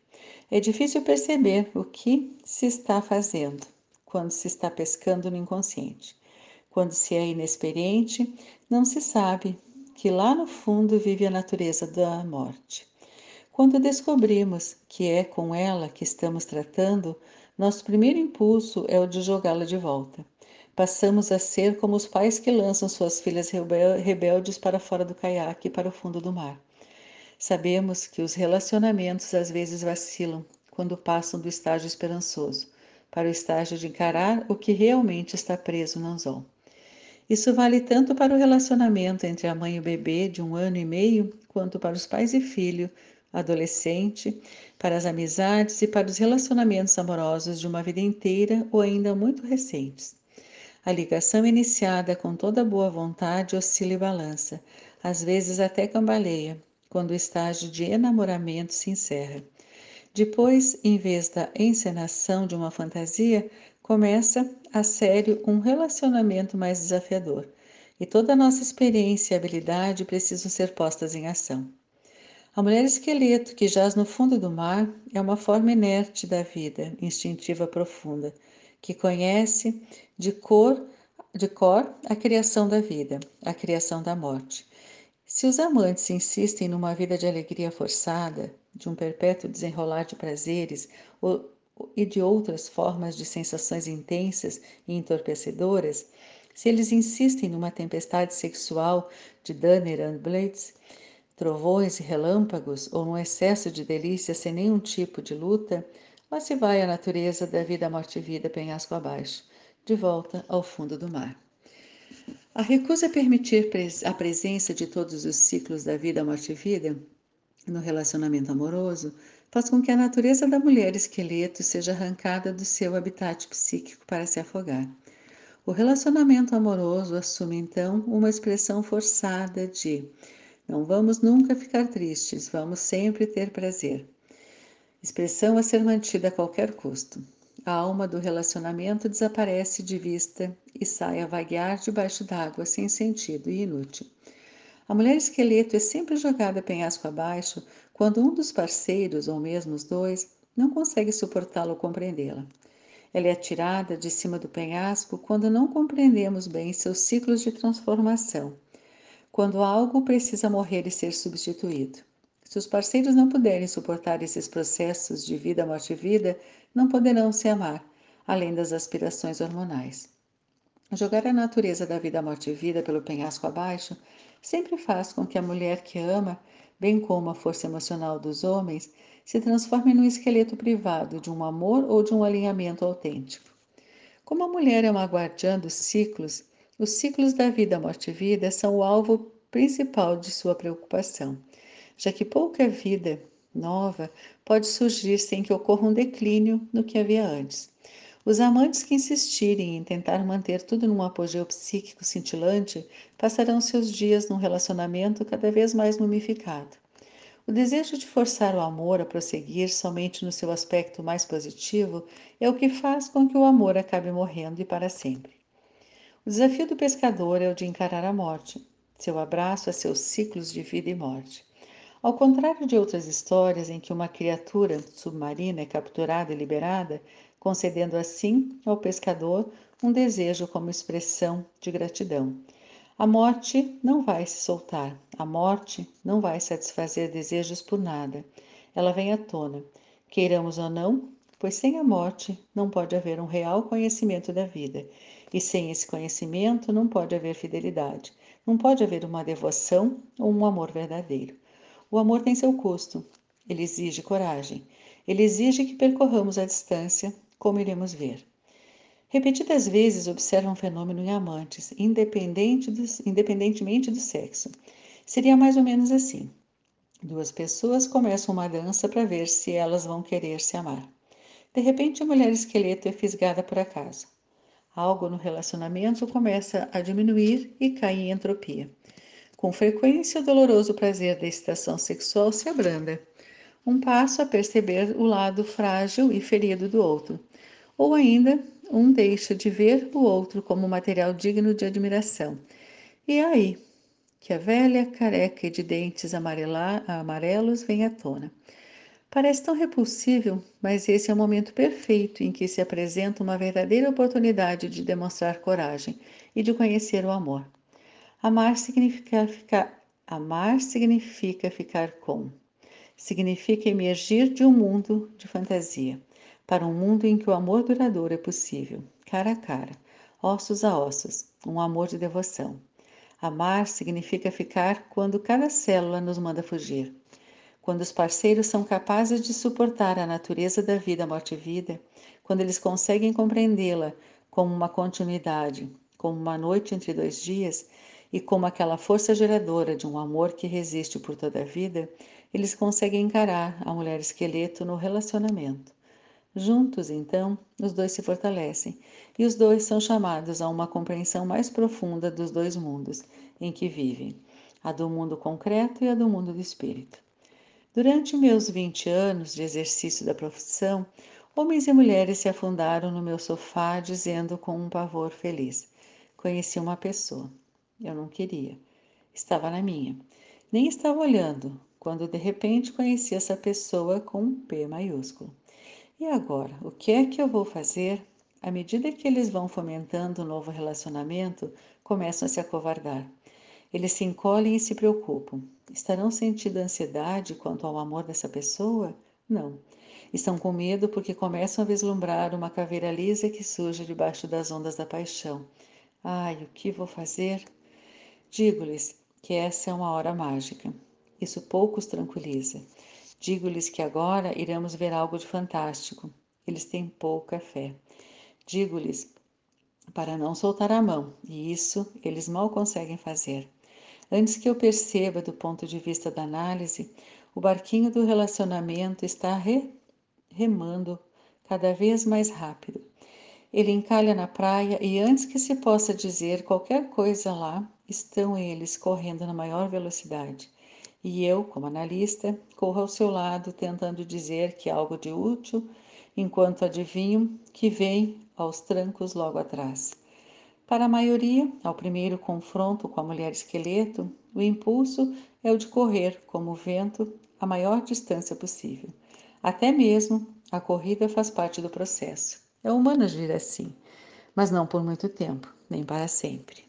A: É difícil perceber o que se está fazendo quando se está pescando no inconsciente. Quando se é inexperiente, não se sabe que lá no fundo vive a natureza da morte. Quando descobrimos que é com ela que estamos tratando, nosso primeiro impulso é o de jogá-la de volta passamos a ser como os pais que lançam suas filhas rebeldes para fora do caiaque e para o fundo do mar. Sabemos que os relacionamentos às vezes vacilam quando passam do estágio esperançoso para o estágio de encarar o que realmente está preso no anzol. Isso vale tanto para o relacionamento entre a mãe e o bebê de um ano e meio, quanto para os pais e filho, adolescente, para as amizades e para os relacionamentos amorosos de uma vida inteira ou ainda muito recentes. A ligação iniciada com toda boa vontade oscila e balança, às vezes até cambaleia, quando o estágio de enamoramento se encerra. Depois, em vez da encenação de uma fantasia, começa a sério um relacionamento mais desafiador, e toda a nossa experiência e habilidade precisam ser postas em ação. A mulher esqueleto que jaz no fundo do mar é uma forma inerte da vida, instintiva profunda, que conhece de cor, de cor a criação da vida, a criação da morte. Se os amantes insistem numa vida de alegria forçada, de um perpétuo desenrolar de prazeres ou, e de outras formas de sensações intensas e entorpecedoras, se eles insistem numa tempestade sexual de Dunner and Blades, trovões e relâmpagos ou num excesso de delícia sem nenhum tipo de luta, lá se vai a natureza da vida, morte e vida, penhasco abaixo, de volta ao fundo do mar. A recusa a permitir a presença de todos os ciclos da vida, morte e vida no relacionamento amoroso faz com que a natureza da mulher esqueleto seja arrancada do seu habitat psíquico para se afogar. O relacionamento amoroso assume então uma expressão forçada de não vamos nunca ficar tristes, vamos sempre ter prazer. Expressão a ser mantida a qualquer custo. A alma do relacionamento desaparece de vista e sai a vaguear debaixo d'água sem sentido e inútil. A mulher esqueleto é sempre jogada penhasco abaixo quando um dos parceiros, ou mesmo os dois, não consegue suportá-la ou compreendê-la. Ela é atirada de cima do penhasco quando não compreendemos bem seus ciclos de transformação quando algo precisa morrer e ser substituído. Se os parceiros não puderem suportar esses processos de vida, morte e vida, não poderão se amar, além das aspirações hormonais. Jogar a natureza da vida, morte e vida pelo penhasco abaixo sempre faz com que a mulher que ama, bem como a força emocional dos homens, se transforme num esqueleto privado de um amor ou de um alinhamento autêntico. Como a mulher é uma guardiã dos ciclos, os ciclos da vida, morte e vida são o alvo principal de sua preocupação, já que pouca vida nova pode surgir sem que ocorra um declínio no que havia antes. Os amantes que insistirem em tentar manter tudo num apogeu psíquico cintilante passarão seus dias num relacionamento cada vez mais mumificado. O desejo de forçar o amor a prosseguir somente no seu aspecto mais positivo é o que faz com que o amor acabe morrendo e para sempre. O desafio do pescador é o de encarar a morte, seu abraço a seus ciclos de vida e morte. Ao contrário de outras histórias em que uma criatura submarina é capturada e liberada, concedendo assim ao pescador um desejo como expressão de gratidão. A morte não vai se soltar, a morte não vai satisfazer desejos por nada. Ela vem à tona, queiramos ou não, pois sem a morte não pode haver um real conhecimento da vida, e sem esse conhecimento não pode haver fidelidade, não pode haver uma devoção ou um amor verdadeiro. O amor tem seu custo, ele exige coragem, ele exige que percorramos a distância, como iremos ver. Repetidas vezes observa um fenômeno em amantes, independente independentemente do sexo. Seria mais ou menos assim: duas pessoas começam uma dança para ver se elas vão querer se amar. De repente, a mulher esqueleto é fisgada por acaso. Algo no relacionamento começa a diminuir e cai em entropia. Com frequência, o doloroso prazer da excitação sexual se abranda. Um passo a perceber o lado frágil e ferido do outro. Ou ainda, um deixa de ver o outro como material digno de admiração. E é aí que a velha careca de dentes amarelos vem à tona. Parece tão repulsível, mas esse é o momento perfeito em que se apresenta uma verdadeira oportunidade de demonstrar coragem e de conhecer o amor. Amar significa ficar, amar significa ficar com. Significa emergir de um mundo de fantasia para um mundo em que o amor duradouro é possível, cara a cara, ossos a ossos, um amor de devoção. Amar significa ficar quando cada célula nos manda fugir quando os parceiros são capazes de suportar a natureza da vida, morte e vida, quando eles conseguem compreendê-la como uma continuidade, como uma noite entre dois dias e como aquela força geradora de um amor que resiste por toda a vida, eles conseguem encarar a mulher esqueleto no relacionamento. Juntos, então, os dois se fortalecem e os dois são chamados a uma compreensão mais profunda dos dois mundos em que vivem, a do mundo concreto e a do mundo do espírito. Durante meus 20 anos de exercício da profissão, homens e mulheres se afundaram no meu sofá dizendo com um pavor feliz: Conheci uma pessoa. Eu não queria. Estava na minha. Nem estava olhando, quando de repente conheci essa pessoa com um P maiúsculo. E agora, o que é que eu vou fazer? À medida que eles vão fomentando um novo relacionamento, começam a se acovardar. Eles se encolhem e se preocupam. Estarão sentindo ansiedade quanto ao amor dessa pessoa? Não. Estão com medo porque começam a vislumbrar uma caveira lisa que surge debaixo das ondas da paixão. Ai, o que vou fazer? Digo-lhes que essa é uma hora mágica. Isso pouco os tranquiliza. Digo-lhes que agora iremos ver algo de fantástico. Eles têm pouca fé. Digo-lhes para não soltar a mão, e isso eles mal conseguem fazer. Antes que eu perceba, do ponto de vista da análise, o barquinho do relacionamento está re remando cada vez mais rápido. Ele encalha na praia e antes que se possa dizer qualquer coisa lá, estão eles correndo na maior velocidade. E eu, como analista, corro ao seu lado tentando dizer que algo de útil, enquanto adivinho que vem aos trancos logo atrás. Para a maioria, ao primeiro confronto com a mulher esqueleto, o impulso é o de correr, como o vento, a maior distância possível. Até mesmo a corrida faz parte do processo. É humano agir assim, mas não por muito tempo, nem para sempre.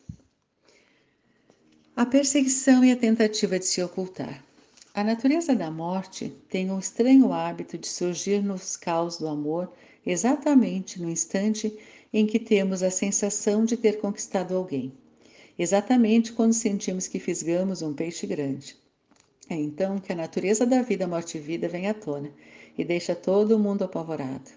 A: A perseguição e a tentativa de se ocultar. A natureza da morte tem um estranho hábito de surgir nos caos do amor exatamente no instante em que temos a sensação de ter conquistado alguém. Exatamente quando sentimos que fisgamos um peixe grande. É então que a natureza da vida, morte e vida vem à tona e deixa todo mundo apavorado.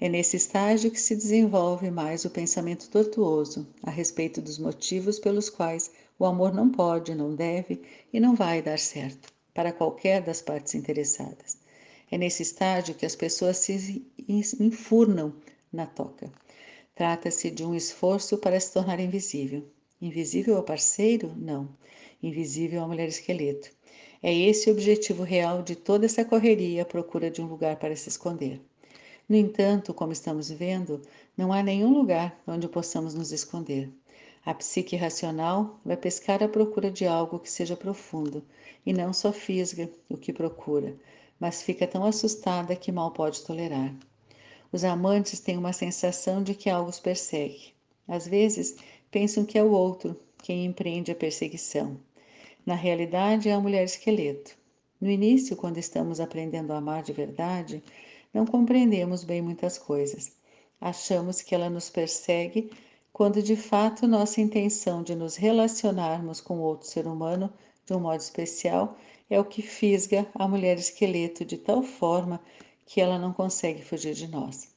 A: É nesse estágio que se desenvolve mais o pensamento tortuoso a respeito dos motivos pelos quais o amor não pode, não deve e não vai dar certo para qualquer das partes interessadas. É nesse estágio que as pessoas se enfurnam na toca. Trata-se de um esforço para se tornar invisível. Invisível ao parceiro? Não. Invisível à mulher esqueleto. É esse o objetivo real de toda essa correria à procura de um lugar para se esconder. No entanto, como estamos vendo, não há nenhum lugar onde possamos nos esconder. A psique racional vai pescar à procura de algo que seja profundo e não só fisga o que procura, mas fica tão assustada que mal pode tolerar. Os amantes têm uma sensação de que algo os persegue. Às vezes, pensam que é o outro quem empreende a perseguição. Na realidade, é a mulher esqueleto. No início, quando estamos aprendendo a amar de verdade, não compreendemos bem muitas coisas. Achamos que ela nos persegue quando de fato nossa intenção de nos relacionarmos com outro ser humano de um modo especial é o que fisga a mulher esqueleto de tal forma que ela não consegue fugir de nós.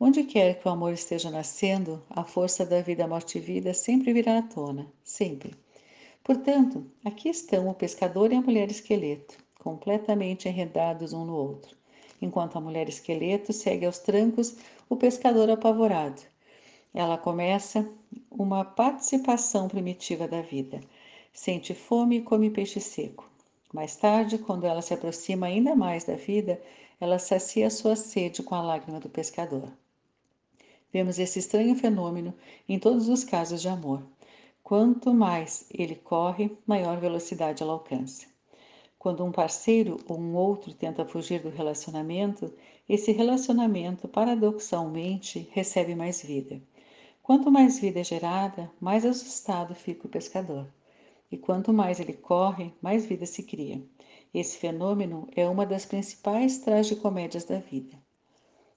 A: Onde quer que o amor esteja nascendo, a força da vida, morte e vida sempre virá à tona, sempre. Portanto, aqui estão o pescador e a mulher esqueleto, completamente enredados um no outro enquanto a mulher esqueleto segue aos trancos o pescador apavorado. Ela começa uma participação primitiva da vida. Sente fome e come peixe seco. Mais tarde, quando ela se aproxima ainda mais da vida, ela sacia sua sede com a lágrima do pescador. Vemos esse estranho fenômeno em todos os casos de amor. Quanto mais ele corre, maior velocidade ela alcança. Quando um parceiro ou um outro tenta fugir do relacionamento, esse relacionamento paradoxalmente recebe mais vida. Quanto mais vida é gerada, mais assustado fica o pescador. E quanto mais ele corre, mais vida se cria. Esse fenômeno é uma das principais tragicomédias da vida.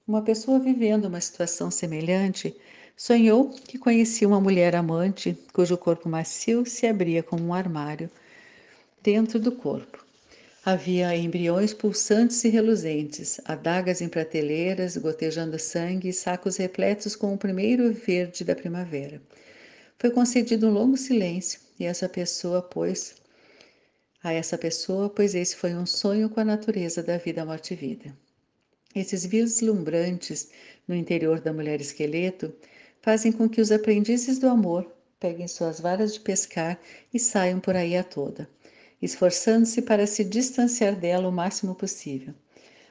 A: Uma pessoa vivendo uma situação semelhante sonhou que conhecia uma mulher amante cujo corpo macio se abria como um armário dentro do corpo. Havia embriões pulsantes e reluzentes, adagas em prateleiras, gotejando sangue e sacos repletos com o primeiro verde da primavera. Foi concedido um longo silêncio e essa pessoa, pois, a essa pessoa, pois esse foi um sonho com a natureza da vida, morte e vida. Esses vislumbrantes no interior da mulher esqueleto fazem com que os aprendizes do amor peguem suas varas de pescar e saiam por aí a toda, esforçando-se para se distanciar dela o máximo possível.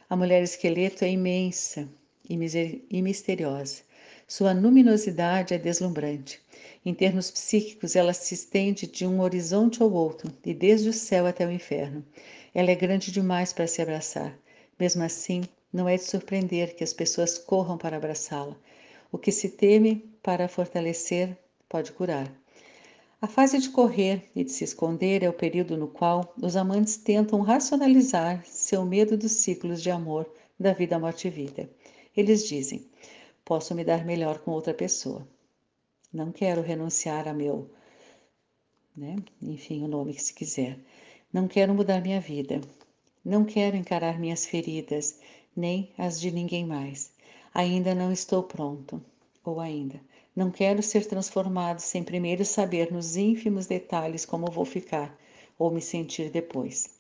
A: A mulher esqueleto é imensa e misteriosa. Sua luminosidade é deslumbrante. Em termos psíquicos, ela se estende de um horizonte ao outro e desde o céu até o inferno. Ela é grande demais para se abraçar. Mesmo assim, não é de surpreender que as pessoas corram para abraçá-la. O que se teme para fortalecer pode curar. A fase de correr e de se esconder é o período no qual os amantes tentam racionalizar seu medo dos ciclos de amor da vida, morte e vida. Eles dizem: Posso me dar melhor com outra pessoa. Não quero renunciar a meu, né? Enfim, o nome que se quiser. Não quero mudar minha vida. Não quero encarar minhas feridas, nem as de ninguém mais. Ainda não estou pronto. Ou ainda, não quero ser transformado sem primeiro saber nos ínfimos detalhes como vou ficar ou me sentir depois.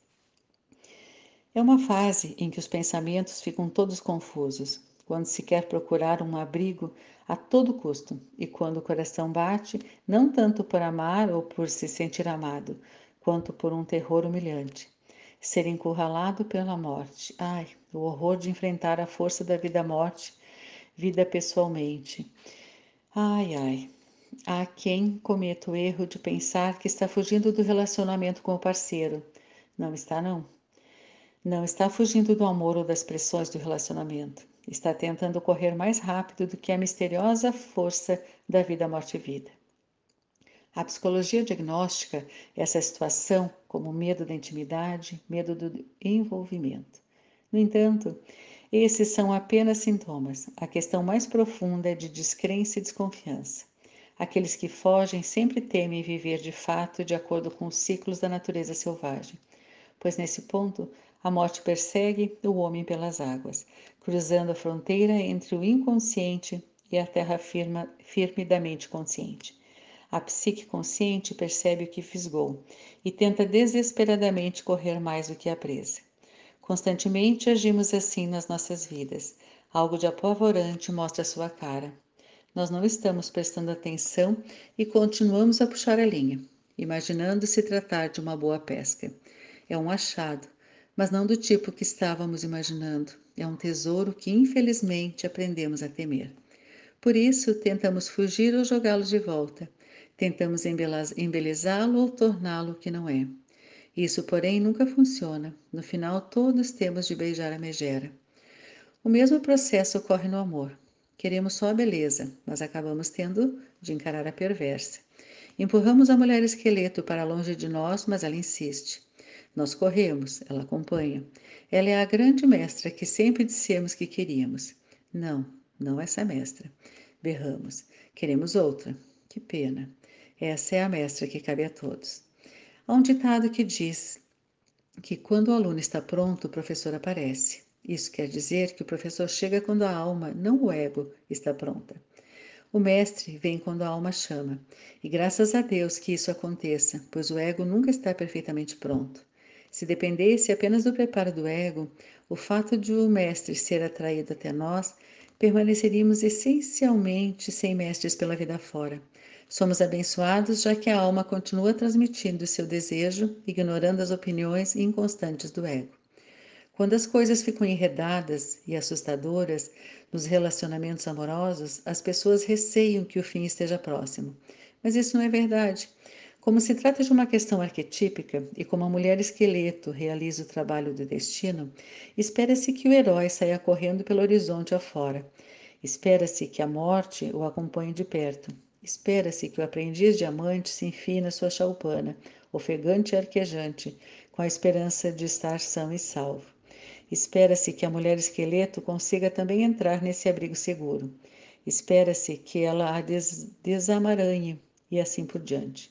A: É uma fase em que os pensamentos ficam todos confusos, quando se quer procurar um abrigo a todo custo e quando o coração bate, não tanto por amar ou por se sentir amado, quanto por um terror humilhante. Ser encurralado pela morte. Ai, o horror de enfrentar a força da vida-morte, vida pessoalmente. Ai, ai. Há quem cometa o erro de pensar que está fugindo do relacionamento com o parceiro. Não está, não. Não está fugindo do amor ou das pressões do relacionamento. Está tentando correr mais rápido do que a misteriosa força da vida, morte e vida. A psicologia diagnóstica essa situação como medo da intimidade, medo do envolvimento. No entanto, esses são apenas sintomas. A questão mais profunda é de descrença e desconfiança. Aqueles que fogem sempre temem viver de fato de acordo com os ciclos da natureza selvagem, pois nesse ponto a morte persegue o homem pelas águas, cruzando a fronteira entre o inconsciente e a terra firma, firme da mente consciente. A psique consciente percebe o que fisgou e tenta desesperadamente correr mais do que a presa. Constantemente agimos assim nas nossas vidas. Algo de apavorante mostra sua cara. Nós não estamos prestando atenção e continuamos a puxar a linha, imaginando se tratar de uma boa pesca. É um achado, mas não do tipo que estávamos imaginando. É um tesouro que infelizmente aprendemos a temer. Por isso, tentamos fugir ou jogá-lo de volta. Tentamos embelezá-lo ou torná-lo o que não é. Isso, porém, nunca funciona. No final, todos temos de beijar a megera. O mesmo processo ocorre no amor. Queremos só a beleza, mas acabamos tendo de encarar a perversa. Empurramos a mulher esqueleto para longe de nós, mas ela insiste. Nós corremos, ela acompanha. Ela é a grande mestra que sempre dissemos que queríamos. Não, não essa mestra. Berramos. Queremos outra. Que pena. Essa é a mestra que cabe a todos. Há um ditado que diz que quando o aluno está pronto, o professor aparece. Isso quer dizer que o professor chega quando a alma, não o ego, está pronta. O mestre vem quando a alma chama, e graças a Deus que isso aconteça, pois o ego nunca está perfeitamente pronto. Se dependesse apenas do preparo do ego, o fato de o mestre ser atraído até nós, permaneceríamos essencialmente sem mestres pela vida fora, Somos abençoados já que a alma continua transmitindo seu desejo, ignorando as opiniões inconstantes do ego. Quando as coisas ficam enredadas e assustadoras nos relacionamentos amorosos, as pessoas receiam que o fim esteja próximo. Mas isso não é verdade. Como se trata de uma questão arquetípica e como a mulher esqueleto realiza o trabalho do destino, espera-se que o herói saia correndo pelo horizonte afora. Espera-se que a morte o acompanhe de perto. Espera-se que o aprendiz diamante se enfie na sua choupana, ofegante e arquejante, com a esperança de estar são e salvo. Espera-se que a mulher esqueleto consiga também entrar nesse abrigo seguro. Espera-se que ela a des desamaranhe e assim por diante.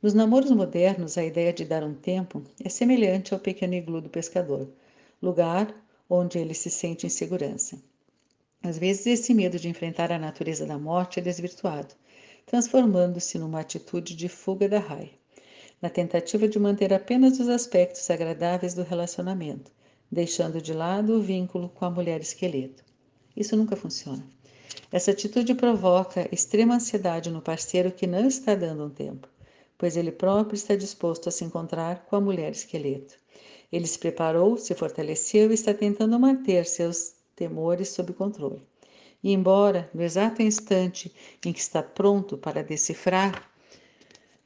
A: Nos namoros modernos, a ideia de dar um tempo é semelhante ao pequeno iglu do pescador, lugar onde ele se sente em segurança. Às vezes, esse medo de enfrentar a natureza da morte é desvirtuado transformando-se numa atitude de fuga da raia, na tentativa de manter apenas os aspectos agradáveis do relacionamento, deixando de lado o vínculo com a mulher esqueleto. Isso nunca funciona. Essa atitude provoca extrema ansiedade no parceiro que não está dando um tempo, pois ele próprio está disposto a se encontrar com a mulher esqueleto. Ele se preparou, se fortaleceu e está tentando manter seus temores sob controle. E embora, no exato instante em que está pronto para decifrar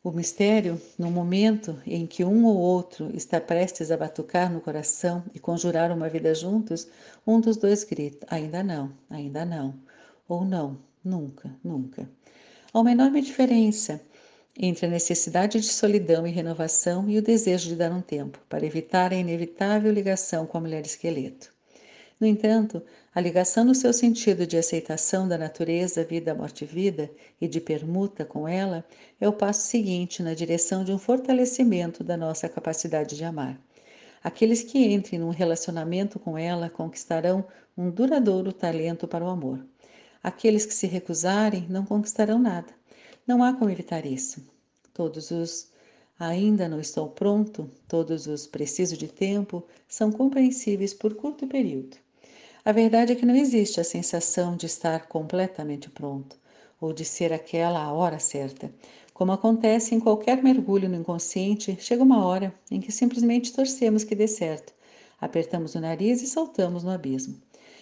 A: o mistério, no momento em que um ou outro está prestes a batucar no coração e conjurar uma vida juntos, um dos dois grita: ainda não, ainda não, ou não, nunca, nunca. Há uma enorme diferença entre a necessidade de solidão e renovação e o desejo de dar um tempo para evitar a inevitável ligação com a mulher esqueleto. No entanto, a ligação no seu sentido de aceitação da natureza, vida, morte, vida e de permuta com ela é o passo seguinte na direção de um fortalecimento da nossa capacidade de amar. Aqueles que entrem num relacionamento com ela conquistarão um duradouro talento para o amor. Aqueles que se recusarem não conquistarão nada. Não há como evitar isso. Todos os ainda não estou pronto, todos os preciso de tempo são compreensíveis por curto período. A verdade é que não existe a sensação de estar completamente pronto ou de ser aquela a hora certa. Como acontece em qualquer mergulho no inconsciente, chega uma hora em que simplesmente torcemos que dê certo, apertamos o nariz e saltamos no abismo.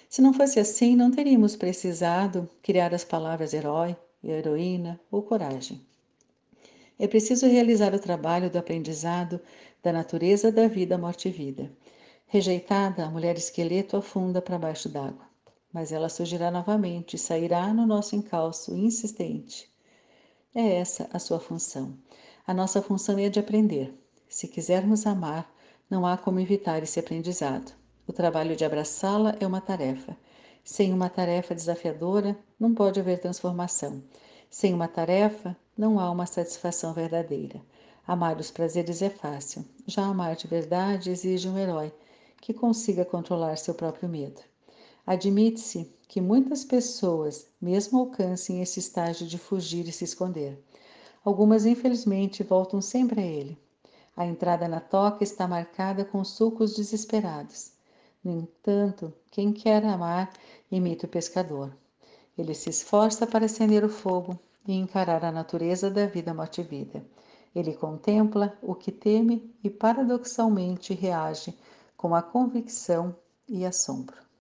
A: Se não fosse assim, não teríamos precisado criar as palavras herói, heroína ou coragem. É preciso realizar o trabalho do aprendizado da natureza da vida, morte e vida. Rejeitada, a mulher esqueleto afunda para baixo d'água, mas ela surgirá novamente e sairá no nosso encalço insistente. É essa a sua função. A nossa função é de aprender. Se quisermos amar, não há como evitar esse aprendizado. O trabalho de abraçá-la é uma tarefa. Sem uma tarefa desafiadora, não pode haver transformação. Sem uma tarefa, não há uma satisfação verdadeira. Amar os prazeres é fácil. Já amar de verdade exige um herói que consiga controlar seu próprio medo. Admite-se que muitas pessoas mesmo alcancem esse estágio de fugir e se esconder. Algumas, infelizmente, voltam sempre a ele. A entrada na toca está marcada com sulcos desesperados. No entanto, quem quer amar imita o pescador. Ele se esforça para acender o fogo e encarar a natureza da vida morte vida. Ele contempla o que teme e paradoxalmente reage com a convicção e assombro.